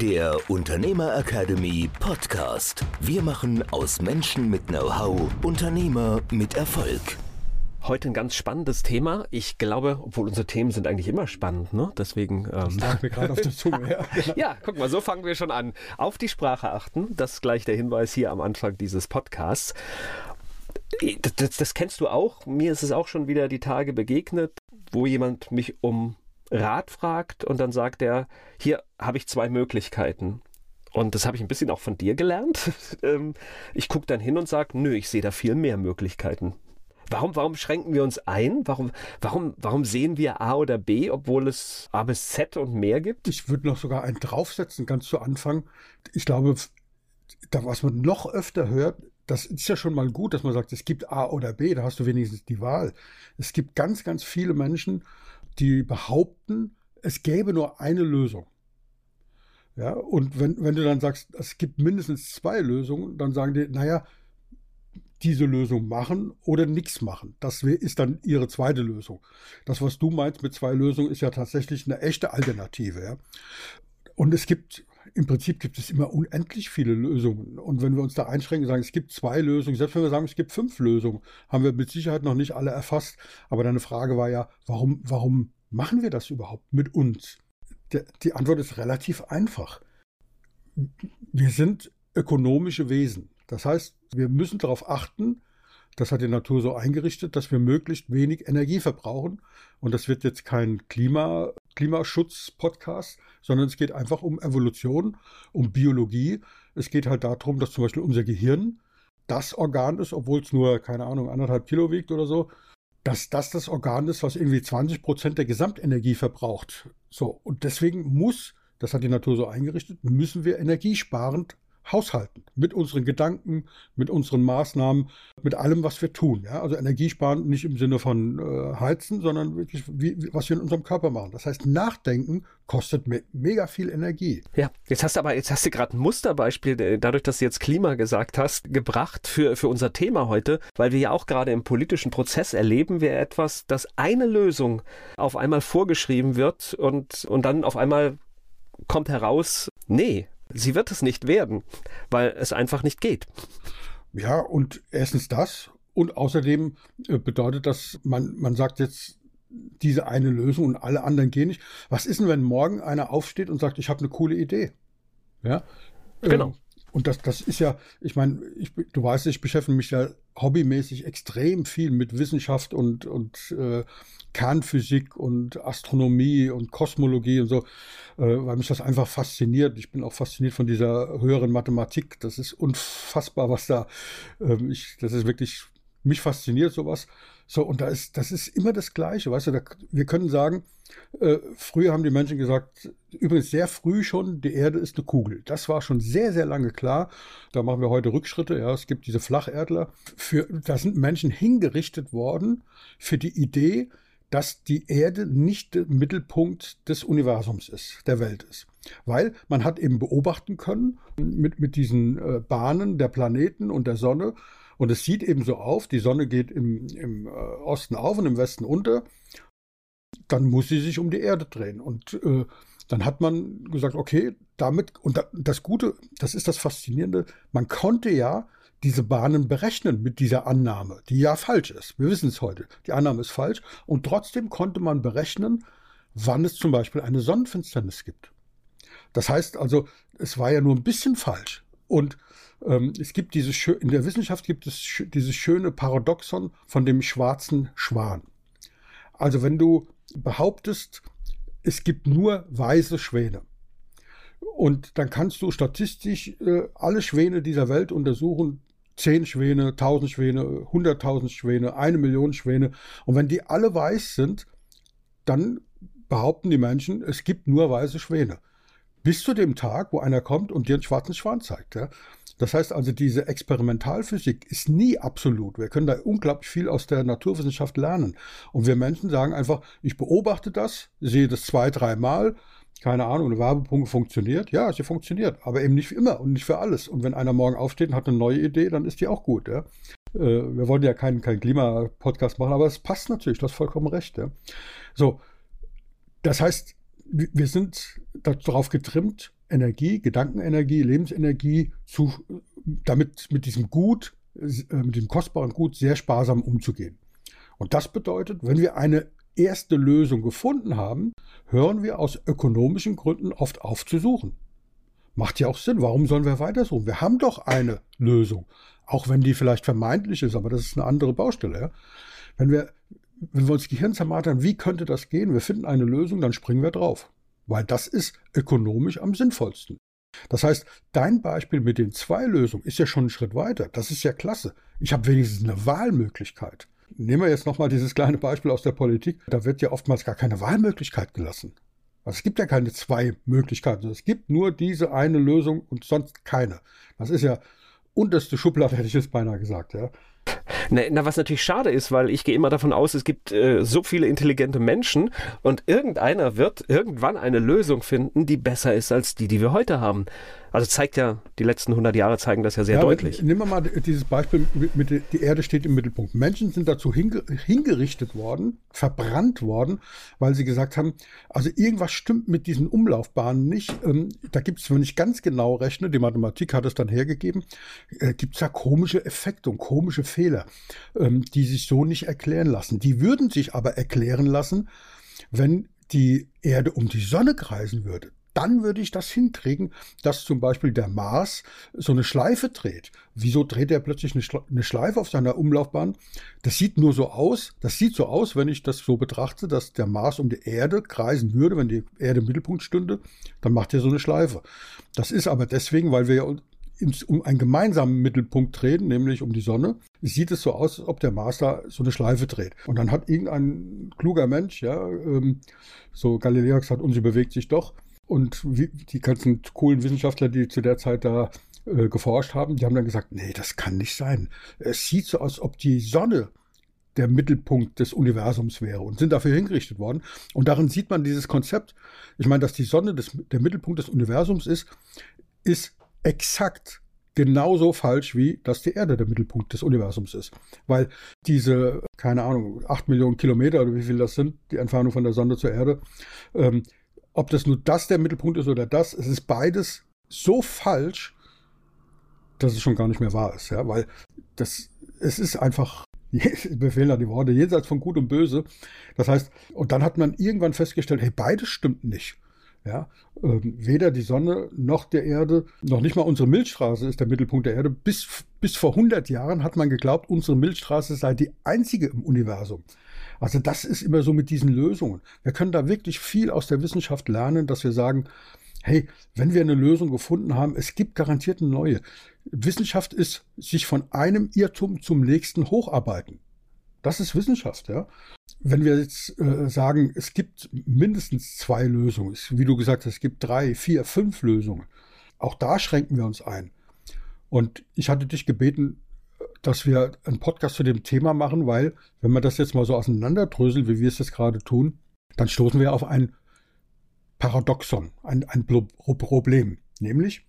der Unternehmer Academy Podcast. Wir machen aus Menschen mit Know-how Unternehmer mit Erfolg. Heute ein ganz spannendes Thema. Ich glaube, obwohl unsere Themen sind eigentlich immer spannend, ne? Deswegen. Ähm, das mir gerade auf der Zunge. Ja, genau. ja, guck mal, so fangen wir schon an. Auf die Sprache achten. Das ist gleich der Hinweis hier am Anfang dieses Podcasts. Das, das, das kennst du auch. Mir ist es auch schon wieder die Tage begegnet, wo jemand mich um Rat fragt und dann sagt er, hier habe ich zwei Möglichkeiten. Und das habe ich ein bisschen auch von dir gelernt. Ähm, ich gucke dann hin und sage, nö, ich sehe da viel mehr Möglichkeiten. Warum, warum schränken wir uns ein? Warum, warum, warum sehen wir A oder B, obwohl es A bis Z und mehr gibt? Ich würde noch sogar einen draufsetzen, ganz zu Anfang. Ich glaube, da, was man noch öfter hört, das ist ja schon mal gut, dass man sagt, es gibt A oder B, da hast du wenigstens die Wahl. Es gibt ganz, ganz viele Menschen, die behaupten, es gäbe nur eine Lösung. Ja, und wenn, wenn du dann sagst, es gibt mindestens zwei Lösungen, dann sagen die, naja, diese Lösung machen oder nichts machen. Das ist dann ihre zweite Lösung. Das, was du meinst mit zwei Lösungen, ist ja tatsächlich eine echte Alternative. Ja? Und es gibt, im Prinzip gibt es immer unendlich viele Lösungen. Und wenn wir uns da einschränken und sagen, es gibt zwei Lösungen, selbst wenn wir sagen, es gibt fünf Lösungen, haben wir mit Sicherheit noch nicht alle erfasst. Aber deine Frage war ja, warum, warum machen wir das überhaupt mit uns? Die Antwort ist relativ einfach. Wir sind ökonomische Wesen. Das heißt, wir müssen darauf achten, das hat die Natur so eingerichtet, dass wir möglichst wenig Energie verbrauchen. Und das wird jetzt kein Klima, Klimaschutz-Podcast, sondern es geht einfach um Evolution, um Biologie. Es geht halt darum, dass zum Beispiel unser Gehirn das Organ ist, obwohl es nur, keine Ahnung, anderthalb Kilo wiegt oder so, dass das das Organ ist, was irgendwie 20 Prozent der Gesamtenergie verbraucht. So, und deswegen muss, das hat die Natur so eingerichtet, müssen wir energiesparend haushalten. Mit unseren Gedanken, mit unseren Maßnahmen, mit allem, was wir tun. Ja? Also energiesparen nicht im Sinne von äh, heizen, sondern wirklich, wie, was wir in unserem Körper machen. Das heißt, Nachdenken kostet me mega viel Energie. Ja, jetzt hast du aber, jetzt hast du gerade ein Musterbeispiel, äh, dadurch, dass du jetzt Klima gesagt hast, gebracht für, für unser Thema heute, weil wir ja auch gerade im politischen Prozess erleben wir etwas, dass eine Lösung auf einmal vorgeschrieben wird und, und dann auf einmal kommt heraus, nee, Sie wird es nicht werden, weil es einfach nicht geht. Ja, und erstens das. Und außerdem äh, bedeutet das, man, man sagt jetzt diese eine Lösung und alle anderen gehen nicht. Was ist denn, wenn morgen einer aufsteht und sagt, ich habe eine coole Idee? Ja. Genau. Ähm, und das, das ist ja, ich meine, ich, du weißt, ich beschäftige mich ja hobbymäßig extrem viel mit Wissenschaft und, und äh, Kernphysik und Astronomie und Kosmologie und so, äh, weil mich das einfach fasziniert. Ich bin auch fasziniert von dieser höheren Mathematik. Das ist unfassbar, was da, äh, ich, das ist wirklich, mich fasziniert sowas. So, und da ist, das ist immer das Gleiche, weißt du, da, wir können sagen, äh, früher haben die Menschen gesagt, übrigens sehr früh schon, die Erde ist eine Kugel. Das war schon sehr, sehr lange klar. Da machen wir heute Rückschritte. Ja, es gibt diese Flacherdler. Für, da sind Menschen hingerichtet worden für die Idee, dass die Erde nicht der Mittelpunkt des Universums ist, der Welt ist. Weil man hat eben beobachten können mit, mit diesen äh, Bahnen der Planeten und der Sonne, und es sieht eben so auf, die Sonne geht im, im äh, Osten auf und im Westen unter. Dann muss sie sich um die Erde drehen. Und äh, dann hat man gesagt, okay, damit, und das Gute, das ist das Faszinierende, man konnte ja diese Bahnen berechnen mit dieser Annahme, die ja falsch ist. Wir wissen es heute. Die Annahme ist falsch. Und trotzdem konnte man berechnen, wann es zum Beispiel eine Sonnenfinsternis gibt. Das heißt also, es war ja nur ein bisschen falsch. Und ähm, es gibt diese, in der Wissenschaft gibt es dieses schöne Paradoxon von dem schwarzen Schwan. Also wenn du behauptest, es gibt nur weiße Schwäne, und dann kannst du statistisch äh, alle Schwäne dieser Welt untersuchen, zehn Schwäne, tausend Schwäne, hunderttausend Schwäne, eine Million Schwäne. Und wenn die alle weiß sind, dann behaupten die Menschen, es gibt nur weiße Schwäne. Bis zu dem Tag, wo einer kommt und dir einen schwarzen Schwan zeigt. Ja. Das heißt also, diese Experimentalphysik ist nie absolut. Wir können da unglaublich viel aus der Naturwissenschaft lernen. Und wir Menschen sagen einfach, ich beobachte das, sehe das zwei, dreimal, keine Ahnung, eine Werbepumpe funktioniert. Ja, sie funktioniert, aber eben nicht immer und nicht für alles. Und wenn einer morgen aufsteht und hat eine neue Idee, dann ist die auch gut. Ja. Äh, wir wollen ja keinen kein Klimapodcast machen, aber es passt natürlich, du hast vollkommen recht. Ja. So, das heißt, wir sind darauf getrimmt, Energie, Gedankenenergie, Lebensenergie zu, damit mit diesem Gut, äh, mit dem kostbaren Gut sehr sparsam umzugehen. Und das bedeutet, wenn wir eine erste Lösung gefunden haben, hören wir aus ökonomischen Gründen oft auf zu suchen. Macht ja auch Sinn. Warum sollen wir weitersuchen? Wir haben doch eine Lösung. Auch wenn die vielleicht vermeintlich ist, aber das ist eine andere Baustelle. Ja? Wenn wir wenn wir uns Gehirn zermartern, wie könnte das gehen? Wir finden eine Lösung, dann springen wir drauf. Weil das ist ökonomisch am sinnvollsten. Das heißt, dein Beispiel mit den zwei Lösungen ist ja schon einen Schritt weiter. Das ist ja klasse. Ich habe wenigstens eine Wahlmöglichkeit. Nehmen wir jetzt nochmal dieses kleine Beispiel aus der Politik. Da wird ja oftmals gar keine Wahlmöglichkeit gelassen. Also es gibt ja keine zwei Möglichkeiten. Es gibt nur diese eine Lösung und sonst keine. Das ist ja unterste Schublade, hätte ich jetzt beinahe gesagt. Ja. Na, na, was natürlich schade ist, weil ich gehe immer davon aus, es gibt äh, so viele intelligente Menschen und irgendeiner wird irgendwann eine Lösung finden, die besser ist als die, die wir heute haben. Also zeigt ja, die letzten 100 Jahre zeigen das ja sehr ja, deutlich. Nehmen wir mal dieses Beispiel, mit, mit, die Erde steht im Mittelpunkt. Menschen sind dazu hinge, hingerichtet worden, verbrannt worden, weil sie gesagt haben, also irgendwas stimmt mit diesen Umlaufbahnen nicht. Ähm, da gibt es, wenn ich ganz genau rechne, die Mathematik hat es dann hergegeben, äh, gibt es ja komische Effekte und komische Fehler, ähm, die sich so nicht erklären lassen. Die würden sich aber erklären lassen, wenn die Erde um die Sonne kreisen würde dann würde ich das hinkriegen, dass zum Beispiel der Mars so eine Schleife dreht. Wieso dreht er plötzlich eine Schleife auf seiner Umlaufbahn? Das sieht nur so aus, das sieht so aus, wenn ich das so betrachte, dass der Mars um die Erde kreisen würde, wenn die Erde im Mittelpunkt stünde, dann macht er so eine Schleife. Das ist aber deswegen, weil wir um einen gemeinsamen Mittelpunkt drehen, nämlich um die Sonne, sieht es so aus, als ob der Mars da so eine Schleife dreht. Und dann hat irgendein kluger Mensch, ja, ähm, so Galileo gesagt, und sie bewegt sich doch, und die ganzen coolen Wissenschaftler, die zu der Zeit da äh, geforscht haben, die haben dann gesagt, nee, das kann nicht sein. Es sieht so aus, als ob die Sonne der Mittelpunkt des Universums wäre und sind dafür hingerichtet worden. Und darin sieht man dieses Konzept. Ich meine, dass die Sonne des, der Mittelpunkt des Universums ist, ist exakt genauso falsch wie, dass die Erde der Mittelpunkt des Universums ist. Weil diese, keine Ahnung, acht Millionen Kilometer oder wie viel das sind, die Entfernung von der Sonne zur Erde, ähm, ob das nur das der Mittelpunkt ist oder das, es ist beides so falsch, dass es schon gar nicht mehr wahr ist, ja, weil das, es ist einfach, befehlen da die Worte, jenseits von Gut und Böse. Das heißt, und dann hat man irgendwann festgestellt, hey, beides stimmt nicht. Ja, ähm, weder die Sonne noch der Erde, noch nicht mal unsere Milchstraße ist der Mittelpunkt der Erde. Bis, bis vor 100 Jahren hat man geglaubt, unsere Milchstraße sei die einzige im Universum. Also das ist immer so mit diesen Lösungen. Wir können da wirklich viel aus der Wissenschaft lernen, dass wir sagen, hey, wenn wir eine Lösung gefunden haben, es gibt garantiert eine neue. Wissenschaft ist sich von einem Irrtum zum nächsten hocharbeiten. Das ist Wissenschaft, ja. Wenn wir jetzt äh, sagen, es gibt mindestens zwei Lösungen, wie du gesagt hast, es gibt drei, vier, fünf Lösungen. Auch da schränken wir uns ein. Und ich hatte dich gebeten, dass wir einen Podcast zu dem Thema machen, weil, wenn man das jetzt mal so auseinanderdröselt, wie wir es jetzt gerade tun, dann stoßen wir auf ein Paradoxon, ein, ein Problem. Nämlich,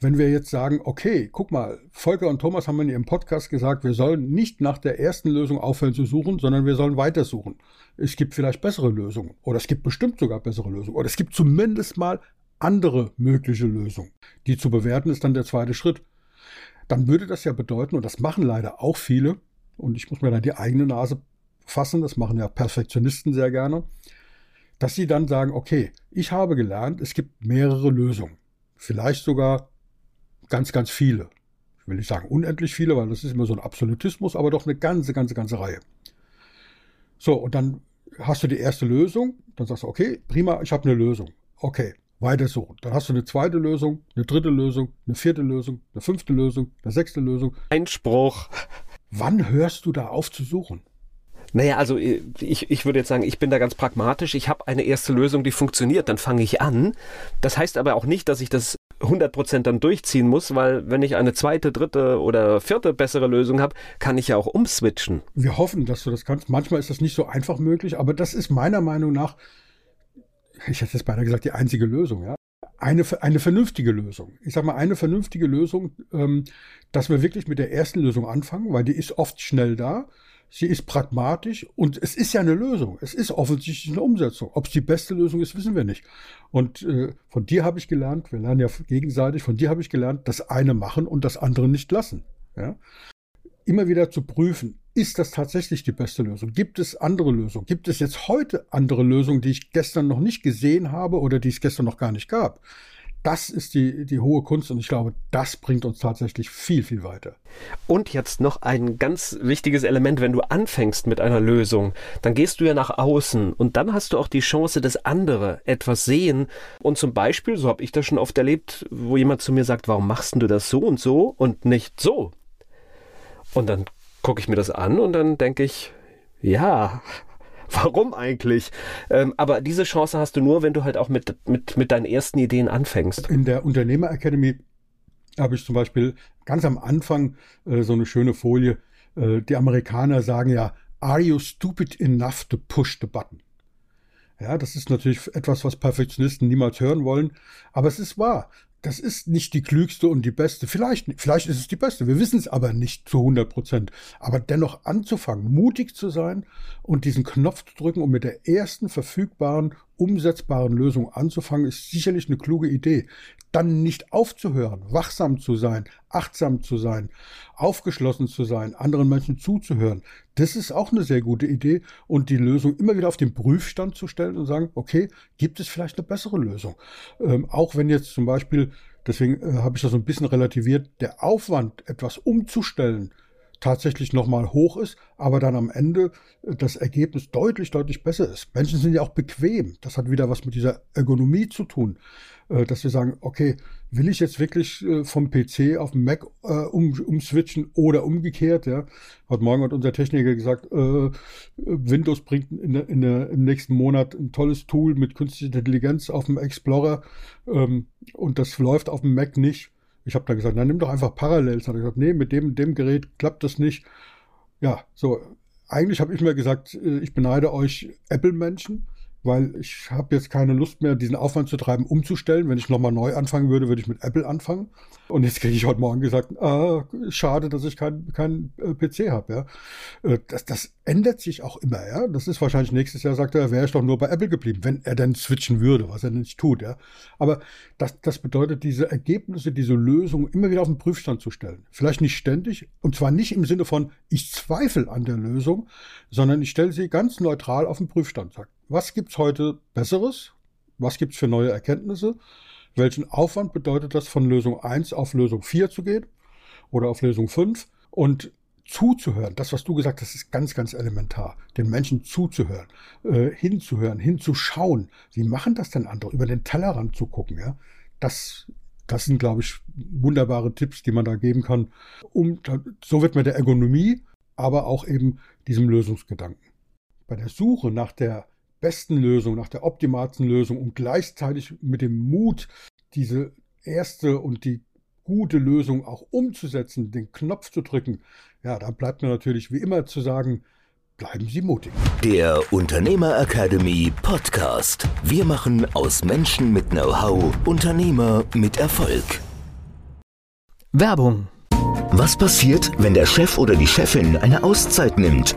wenn wir jetzt sagen, okay, guck mal, Volker und Thomas haben in ihrem Podcast gesagt, wir sollen nicht nach der ersten Lösung aufhören zu suchen, sondern wir sollen weitersuchen. Es gibt vielleicht bessere Lösungen oder es gibt bestimmt sogar bessere Lösungen oder es gibt zumindest mal andere mögliche Lösungen. Die zu bewerten ist dann der zweite Schritt dann würde das ja bedeuten, und das machen leider auch viele, und ich muss mir da die eigene Nase fassen, das machen ja Perfektionisten sehr gerne, dass sie dann sagen, okay, ich habe gelernt, es gibt mehrere Lösungen. Vielleicht sogar ganz, ganz viele. Ich will nicht sagen unendlich viele, weil das ist immer so ein Absolutismus, aber doch eine ganze, ganze, ganze Reihe. So, und dann hast du die erste Lösung, dann sagst du, okay, prima, ich habe eine Lösung. Okay, weitersuchen. Dann hast du eine zweite Lösung, eine dritte Lösung, eine vierte Lösung, eine fünfte Lösung, eine sechste Lösung. Einspruch. Wann hörst du da auf zu suchen? Naja, also äh, ich, ich würde jetzt sagen, ich bin da ganz pragmatisch. Ich habe eine erste Lösung, die funktioniert, dann fange ich an. Das heißt aber auch nicht, dass ich das 100% dann durchziehen muss, weil wenn ich eine zweite, dritte oder vierte bessere Lösung habe, kann ich ja auch umswitchen. Wir hoffen, dass du das kannst. Manchmal ist das nicht so einfach möglich, aber das ist meiner Meinung nach, ich hätte jetzt beinahe gesagt, die einzige Lösung. Ja? Eine, eine vernünftige Lösung. Ich sage mal, eine vernünftige Lösung, ähm, dass wir wirklich mit der ersten Lösung anfangen, weil die ist oft schnell da Sie ist pragmatisch und es ist ja eine Lösung. Es ist offensichtlich eine Umsetzung. Ob es die beste Lösung ist, wissen wir nicht. Und äh, von dir habe ich gelernt, wir lernen ja gegenseitig, von dir habe ich gelernt, das eine machen und das andere nicht lassen. Ja? Immer wieder zu prüfen, ist das tatsächlich die beste Lösung? Gibt es andere Lösungen? Gibt es jetzt heute andere Lösungen, die ich gestern noch nicht gesehen habe oder die es gestern noch gar nicht gab? Das ist die, die hohe Kunst und ich glaube, das bringt uns tatsächlich viel, viel weiter. Und jetzt noch ein ganz wichtiges Element, wenn du anfängst mit einer Lösung, dann gehst du ja nach außen und dann hast du auch die Chance, dass andere etwas sehen und zum Beispiel, so habe ich das schon oft erlebt, wo jemand zu mir sagt, warum machst du das so und so und nicht so? Und dann gucke ich mir das an und dann denke ich, ja, warum eigentlich? Ähm, aber diese Chance hast du nur, wenn du halt auch mit, mit, mit deinen ersten Ideen anfängst. In der Unternehmer Academy habe ich zum Beispiel ganz am Anfang äh, so eine schöne Folie. Äh, die Amerikaner sagen ja, are you stupid enough to push the button? Ja, das ist natürlich etwas, was Perfektionisten niemals hören wollen, aber es ist wahr das ist nicht die klügste und die beste. Vielleicht, vielleicht ist es die beste. Wir wissen es aber nicht zu 100 Prozent. Aber dennoch anzufangen, mutig zu sein und diesen Knopf zu drücken und mit der ersten verfügbaren, umsetzbaren Lösung anzufangen, ist sicherlich eine kluge Idee. Dann nicht aufzuhören, wachsam zu sein, achtsam zu sein, aufgeschlossen zu sein, anderen Menschen zuzuhören. Das ist auch eine sehr gute Idee und die Lösung immer wieder auf den Prüfstand zu stellen und sagen, okay, gibt es vielleicht eine bessere Lösung? Ähm, auch wenn jetzt zum Beispiel, deswegen äh, habe ich das so ein bisschen relativiert, der Aufwand, etwas umzustellen, tatsächlich nochmal hoch ist, aber dann am Ende äh, das Ergebnis deutlich, deutlich besser ist. Menschen sind ja auch bequem. Das hat wieder was mit dieser Ergonomie zu tun, äh, dass wir sagen, okay, will ich jetzt wirklich äh, vom PC auf den Mac um, umswitchen oder umgekehrt? Ja? Heute Morgen hat unser Techniker gesagt, Windows bringt in, in, im nächsten Monat ein tolles Tool mit künstlicher Intelligenz auf dem Explorer ähm, und das läuft auf dem Mac nicht. Ich habe dann gesagt, na nimm doch einfach Parallels. Hat er gesagt, nee, mit dem, dem Gerät klappt das nicht. Ja, so, eigentlich habe ich mir gesagt, äh, ich beneide euch Apple-Menschen weil ich habe jetzt keine Lust mehr, diesen Aufwand zu treiben, umzustellen. Wenn ich nochmal neu anfangen würde, würde ich mit Apple anfangen. Und jetzt kriege ich heute Morgen gesagt, ah, schade, dass ich keinen kein, äh, PC habe. Ja. Äh, das, das ändert sich auch immer. Ja. Das ist wahrscheinlich nächstes Jahr, sagt er, wäre ich doch nur bei Apple geblieben, wenn er dann switchen würde, was er nicht tut. Ja. Aber das, das bedeutet, diese Ergebnisse, diese Lösungen immer wieder auf den Prüfstand zu stellen. Vielleicht nicht ständig, und zwar nicht im Sinne von, ich zweifle an der Lösung, sondern ich stelle sie ganz neutral auf den Prüfstand. Sagt, was gibt's heute Besseres? Was gibt's für neue Erkenntnisse? Welchen Aufwand bedeutet das, von Lösung 1 auf Lösung 4 zu gehen oder auf Lösung 5? Und zuzuhören, das, was du gesagt hast, ist ganz, ganz elementar. Den Menschen zuzuhören, äh, hinzuhören, hinzuschauen. Wie machen das denn andere? Über den Tellerrand zu gucken, ja? Das, das sind, glaube ich, wunderbare Tipps, die man da geben kann. Um, so wird man der Ergonomie, aber auch eben diesem Lösungsgedanken. Bei der Suche nach der besten Lösung, nach der optimalsten Lösung und gleichzeitig mit dem Mut, diese erste und die gute Lösung auch umzusetzen, den Knopf zu drücken, ja, da bleibt mir natürlich wie immer zu sagen, bleiben Sie mutig. Der Unternehmer Academy Podcast. Wir machen aus Menschen mit Know-how Unternehmer mit Erfolg. Werbung. Was passiert, wenn der Chef oder die Chefin eine Auszeit nimmt?